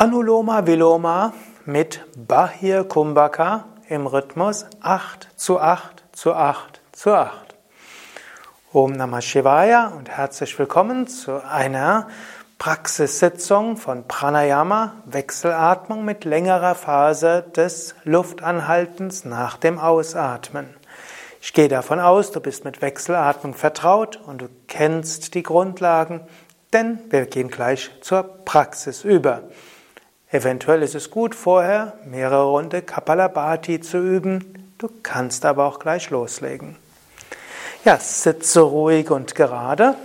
Anuloma Viloma mit Bahir Kumbhaka im Rhythmus 8 zu 8 zu 8 zu 8. Om Namah Shivaya und herzlich willkommen zu einer Praxissitzung von Pranayama, Wechselatmung mit längerer Phase des Luftanhaltens nach dem Ausatmen. Ich gehe davon aus, du bist mit Wechselatmung vertraut und du kennst die Grundlagen, denn wir gehen gleich zur Praxis über. Eventuell ist es gut, vorher mehrere Runde Kapalabhati zu üben. Du kannst aber auch gleich loslegen. Ja, sitze ruhig und gerade.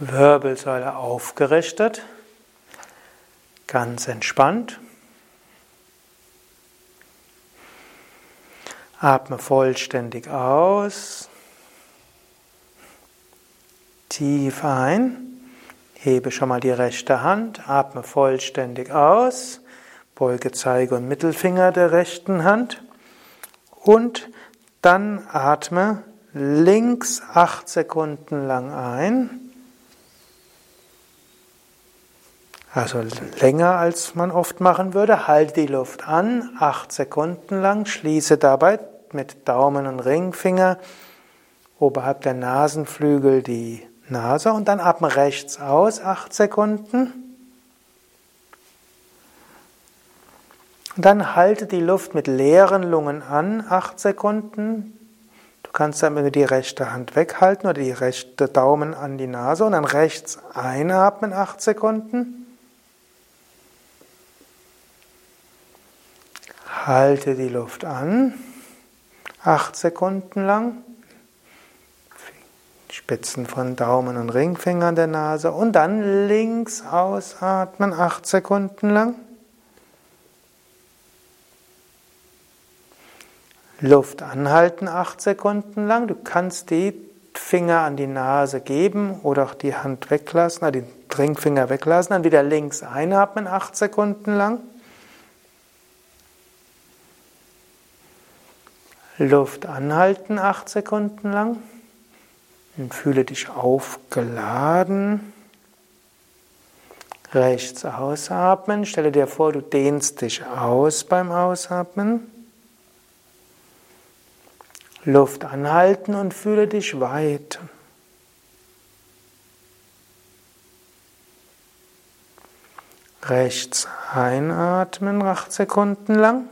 Wirbelsäule aufgerichtet, ganz entspannt. Atme vollständig aus. Tief ein. Hebe schon mal die rechte Hand. Atme vollständig aus. Beuge Zeige und Mittelfinger der rechten Hand. Und dann atme links acht Sekunden lang ein. Also länger als man oft machen würde. Halte die Luft an, acht Sekunden lang. Schließe dabei mit Daumen und Ringfinger oberhalb der Nasenflügel die Nase und dann atme rechts aus, acht Sekunden. Und dann halte die Luft mit leeren Lungen an, acht Sekunden. Du kannst dann die rechte Hand weghalten oder die rechte Daumen an die Nase und dann rechts einatmen, acht Sekunden. Halte die Luft an, acht Sekunden lang. Spitzen von Daumen und Ringfingern der Nase und dann links ausatmen, acht Sekunden lang. Luft anhalten, acht Sekunden lang. Du kannst die Finger an die Nase geben oder auch die Hand weglassen, die Ringfinger weglassen, dann wieder links einatmen, acht Sekunden lang. Luft anhalten, acht Sekunden lang. Und fühle dich aufgeladen. Rechts ausatmen. Stelle dir vor, du dehnst dich aus beim Ausatmen. Luft anhalten und fühle dich weit. Rechts einatmen, acht Sekunden lang.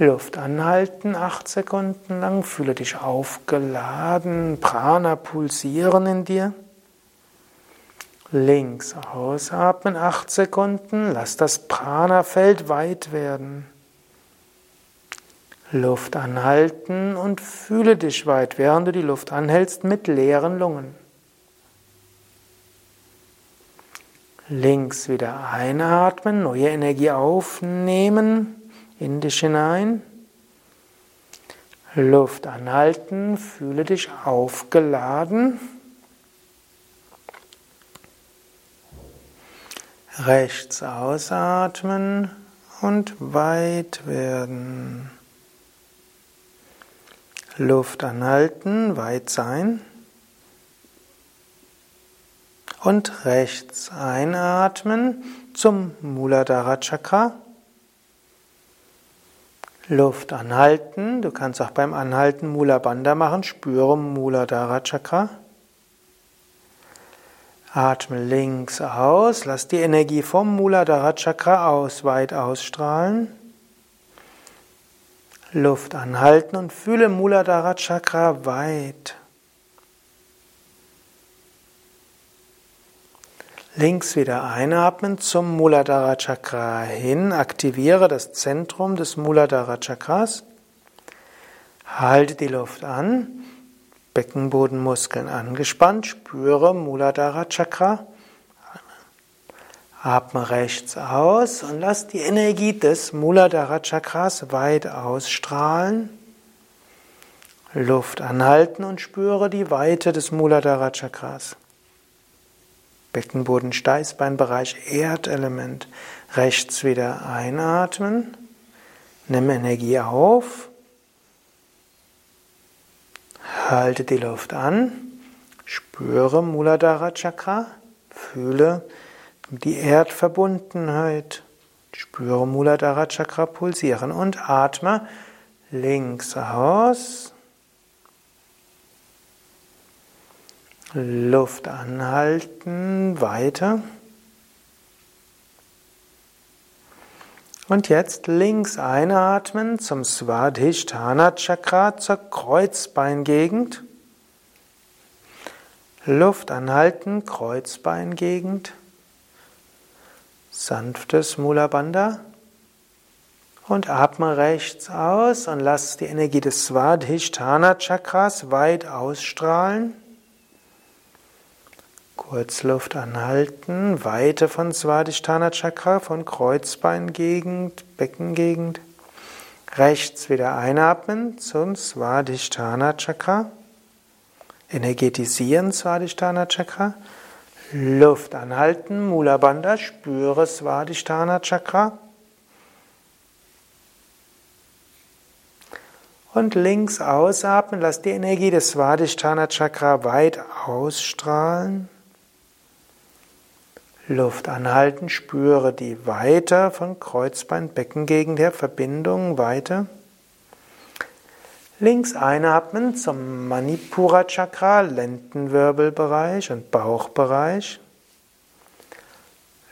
Luft anhalten, acht Sekunden lang. Fühle dich aufgeladen, Prana pulsieren in dir. Links ausatmen, acht Sekunden. Lass das Prana-Feld weit werden. Luft anhalten und fühle dich weit, während du die Luft anhältst mit leeren Lungen. Links wieder einatmen, neue Energie aufnehmen in dich hinein. Luft anhalten, fühle dich aufgeladen. Rechts ausatmen und weit werden. Luft anhalten, weit sein. Und rechts einatmen zum Muladhara Chakra. Luft anhalten. Du kannst auch beim Anhalten Mula Bandha machen. Spüre Muladhara Chakra. Atme links aus. Lass die Energie vom Muladhara Chakra aus weit ausstrahlen. Luft anhalten und fühle Muladhara Chakra weit. Links wieder einatmen zum Muladhara Chakra hin. Aktiviere das Zentrum des Muladhara Chakras. Halte die Luft an. Beckenbodenmuskeln angespannt. Spüre Muladhara Chakra. Atme rechts aus und lass die Energie des Muladhara Chakras weit ausstrahlen. Luft anhalten und spüre die Weite des Muladhara Chakras. Beckenboden, Steißbeinbereich, Erdelement. Rechts wieder einatmen. Nimm Energie auf. Halte die Luft an. Spüre Muladhara Chakra. Fühle die Erdverbundenheit. Spüre Muladhara Chakra pulsieren und atme links aus. Luft anhalten, weiter. Und jetzt links einatmen zum Svadhisthana Chakra zur Kreuzbeingegend. Luft anhalten, Kreuzbeingegend. Sanftes Mula Bandha. Und atme rechts aus und lass die Energie des Svadhisthana Chakras weit ausstrahlen. Kurz Luft anhalten, Weite von Svadhisthana Chakra, von Kreuzbeingegend, Beckengegend. Rechts wieder einatmen zum Svadhisthana Chakra. Energetisieren Svadhisthana Chakra. Luft anhalten, Mula Bandha, spüre Svadhisthana Chakra. Und links ausatmen, lass die Energie des Svadhisthana Chakra weit ausstrahlen. Luft anhalten, spüre die Weite von Kreuzbein, Beckengegend her, Verbindung, Weite. Links einatmen zum Manipura Chakra, Lendenwirbelbereich und Bauchbereich.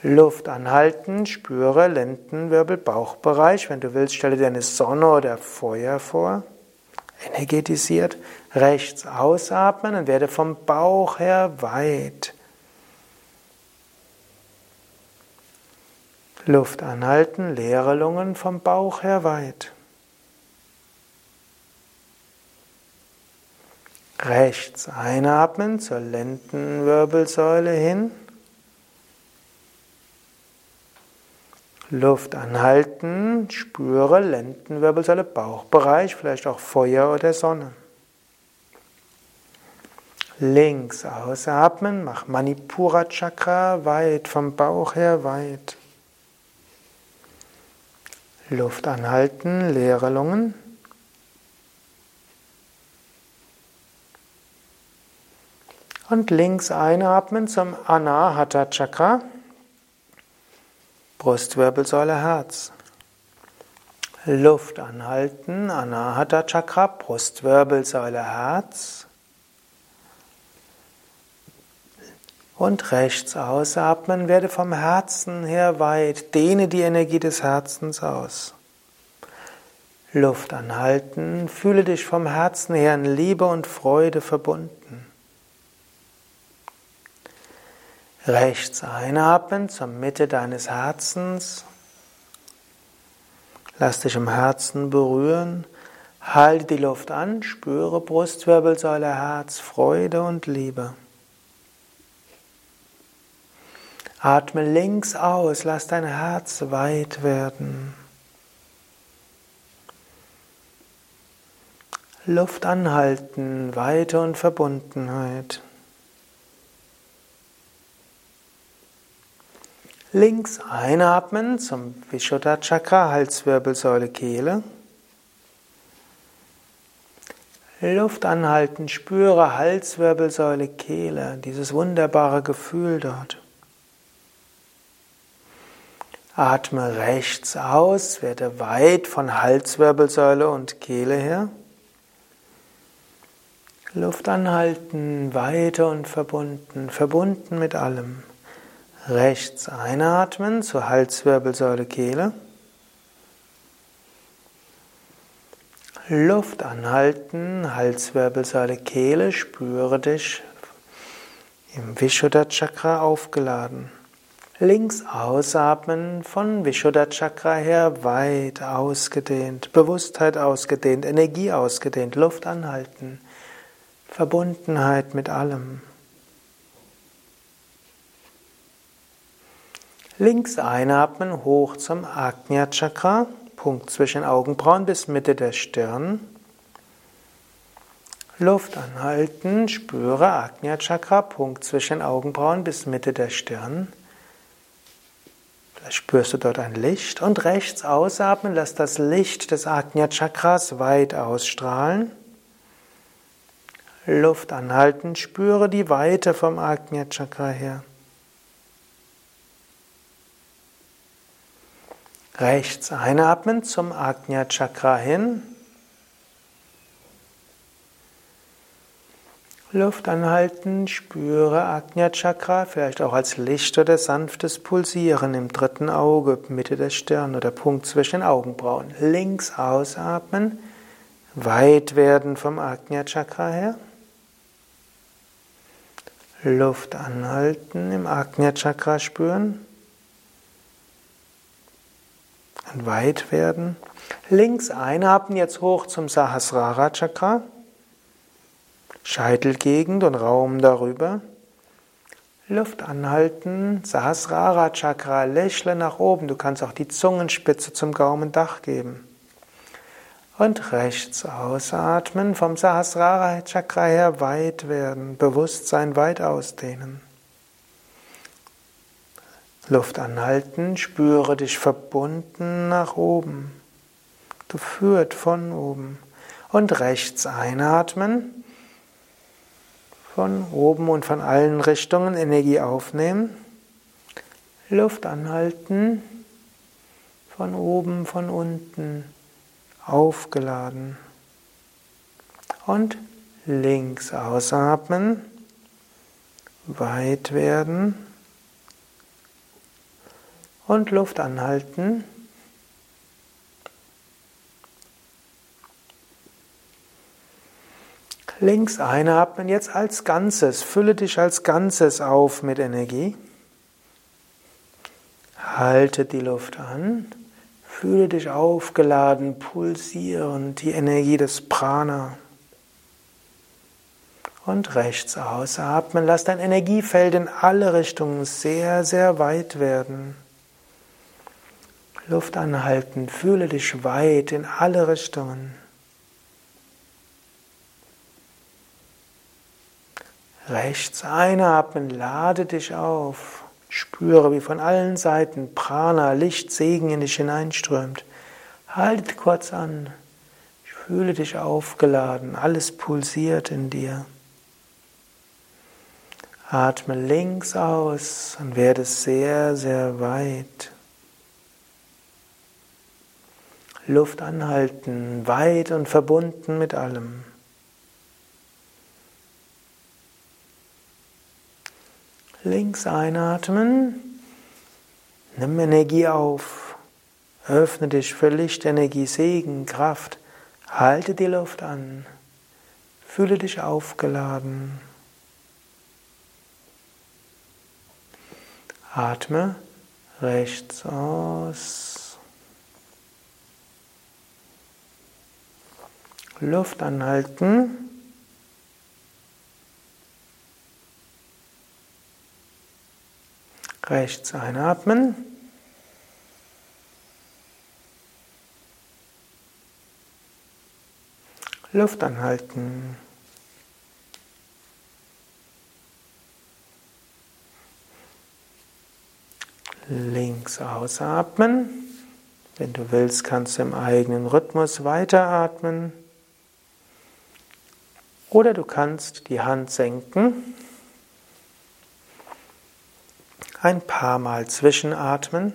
Luft anhalten, spüre Lendenwirbel, Bauchbereich. Wenn du willst, stelle dir eine Sonne oder Feuer vor. Energetisiert. Rechts ausatmen und werde vom Bauch her weit. Luft anhalten, leere Lungen vom Bauch her weit. Rechts einatmen zur Lendenwirbelsäule hin. Luft anhalten, spüre Lendenwirbelsäule, Bauchbereich, vielleicht auch Feuer oder Sonne. Links ausatmen, mach Manipura Chakra weit, vom Bauch her weit. Luft anhalten, leere Lungen. Und links einatmen zum Anahata Chakra, Brustwirbelsäule, Herz. Luft anhalten, Anahata Chakra, Brustwirbelsäule, Herz. Und rechts ausatmen, werde vom Herzen her weit, dehne die Energie des Herzens aus. Luft anhalten, fühle dich vom Herzen her in Liebe und Freude verbunden. Rechts einatmen zur Mitte deines Herzens. Lass dich im Herzen berühren. Halte die Luft an, spüre Brustwirbelsäule, Herz, Freude und Liebe. Atme links aus, lass dein Herz weit werden. Luft anhalten, Weite und Verbundenheit. Links einatmen zum Vishuddha Chakra, Halswirbelsäule, Kehle. Luft anhalten, spüre Halswirbelsäule, Kehle, dieses wunderbare Gefühl dort. Atme rechts aus, werde weit von Halswirbelsäule und Kehle her. Luft anhalten, weiter und verbunden, verbunden mit allem. Rechts einatmen zur Halswirbelsäule, Kehle. Luft anhalten, Halswirbelsäule, Kehle, spüre dich im Vishuddha Chakra aufgeladen. Links ausatmen, von Vishuddha Chakra her weit ausgedehnt, Bewusstheit ausgedehnt, Energie ausgedehnt, Luft anhalten, Verbundenheit mit allem. Links einatmen, hoch zum Ajna Chakra, Punkt zwischen Augenbrauen bis Mitte der Stirn. Luft anhalten, spüre Ajna Chakra, Punkt zwischen Augenbrauen bis Mitte der Stirn. Spürst du dort ein Licht und rechts ausatmen, lass das Licht des Ajna Chakras weit ausstrahlen. Luft anhalten, spüre die Weite vom Ajna Chakra her. Rechts einatmen zum Ajna Chakra hin. Luft anhalten, spüre Ajna Chakra, vielleicht auch als Licht oder sanftes Pulsieren im dritten Auge, Mitte der Stirn oder Punkt zwischen den Augenbrauen. Links ausatmen, weit werden vom Ajna Chakra her. Luft anhalten, im Ajna Chakra spüren. Und weit werden. Links einatmen, jetzt hoch zum Sahasrara Chakra. Scheitelgegend und Raum darüber. Luft anhalten, Sahasrara Chakra, lächle nach oben. Du kannst auch die Zungenspitze zum Gaumendach geben. Und rechts ausatmen, vom Sahasrara Chakra her weit werden, Bewusstsein weit ausdehnen. Luft anhalten, spüre dich verbunden nach oben. Du führt von oben. Und rechts einatmen von oben und von allen Richtungen Energie aufnehmen. Luft anhalten, von oben, von unten, aufgeladen. Und links ausatmen, weit werden und Luft anhalten. Links einatmen, jetzt als Ganzes. Fülle dich als Ganzes auf mit Energie. Halte die Luft an. Fühle dich aufgeladen, pulsieren, die Energie des Prana. Und rechts ausatmen. Lass dein Energiefeld in alle Richtungen sehr, sehr weit werden. Luft anhalten. Fühle dich weit in alle Richtungen. Rechts einatmen, lade dich auf. Spüre, wie von allen Seiten Prana, Licht, Segen in dich hineinströmt. Halte kurz an. Fühle dich aufgeladen. Alles pulsiert in dir. Atme links aus und werde sehr, sehr weit. Luft anhalten, weit und verbunden mit allem. Links einatmen. Nimm Energie auf. Öffne dich für Lichtenergie, Segen, Kraft. Halte die Luft an. Fühle dich aufgeladen. Atme rechts aus. Luft anhalten. Rechts einatmen. Luft anhalten. Links ausatmen. Wenn du willst, kannst du im eigenen Rhythmus weiteratmen. Oder du kannst die Hand senken ein paar Mal zwischenatmen.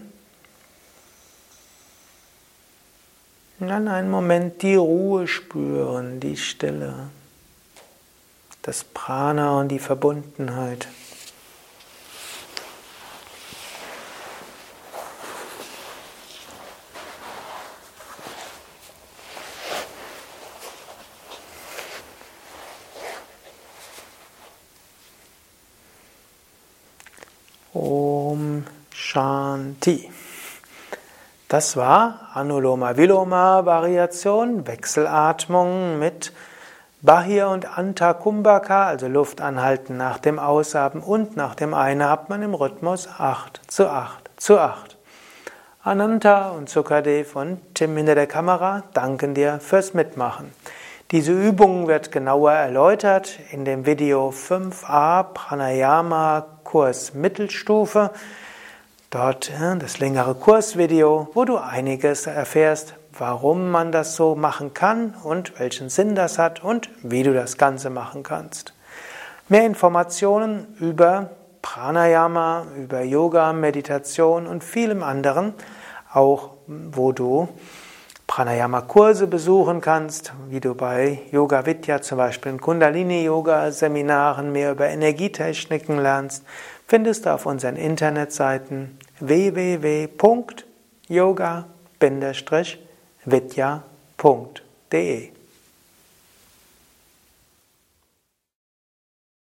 Und dann einen Moment die Ruhe spüren, die Stille, das Prana und die Verbundenheit. Om Shanti. Das war Anuloma Viloma Variation, Wechselatmung mit Bahir und Anta Kumbhaka, also Luft anhalten nach dem Ausatmen und nach dem Einatmen im Rhythmus 8 zu 8 zu 8. Ananta und Sukadev und Tim hinter der Kamera danken dir fürs Mitmachen. Diese Übung wird genauer erläutert in dem Video 5a Pranayama Kurs Mittelstufe. Dort das längere Kursvideo, wo du einiges erfährst, warum man das so machen kann und welchen Sinn das hat und wie du das Ganze machen kannst. Mehr Informationen über Pranayama, über Yoga, Meditation und vielem anderen, auch wo du Pranayama-Kurse besuchen kannst, wie du bei Yoga Vidya zum Beispiel in Kundalini-Yoga-Seminaren mehr über Energietechniken lernst, findest du auf unseren Internetseiten www.yoga-vidya.de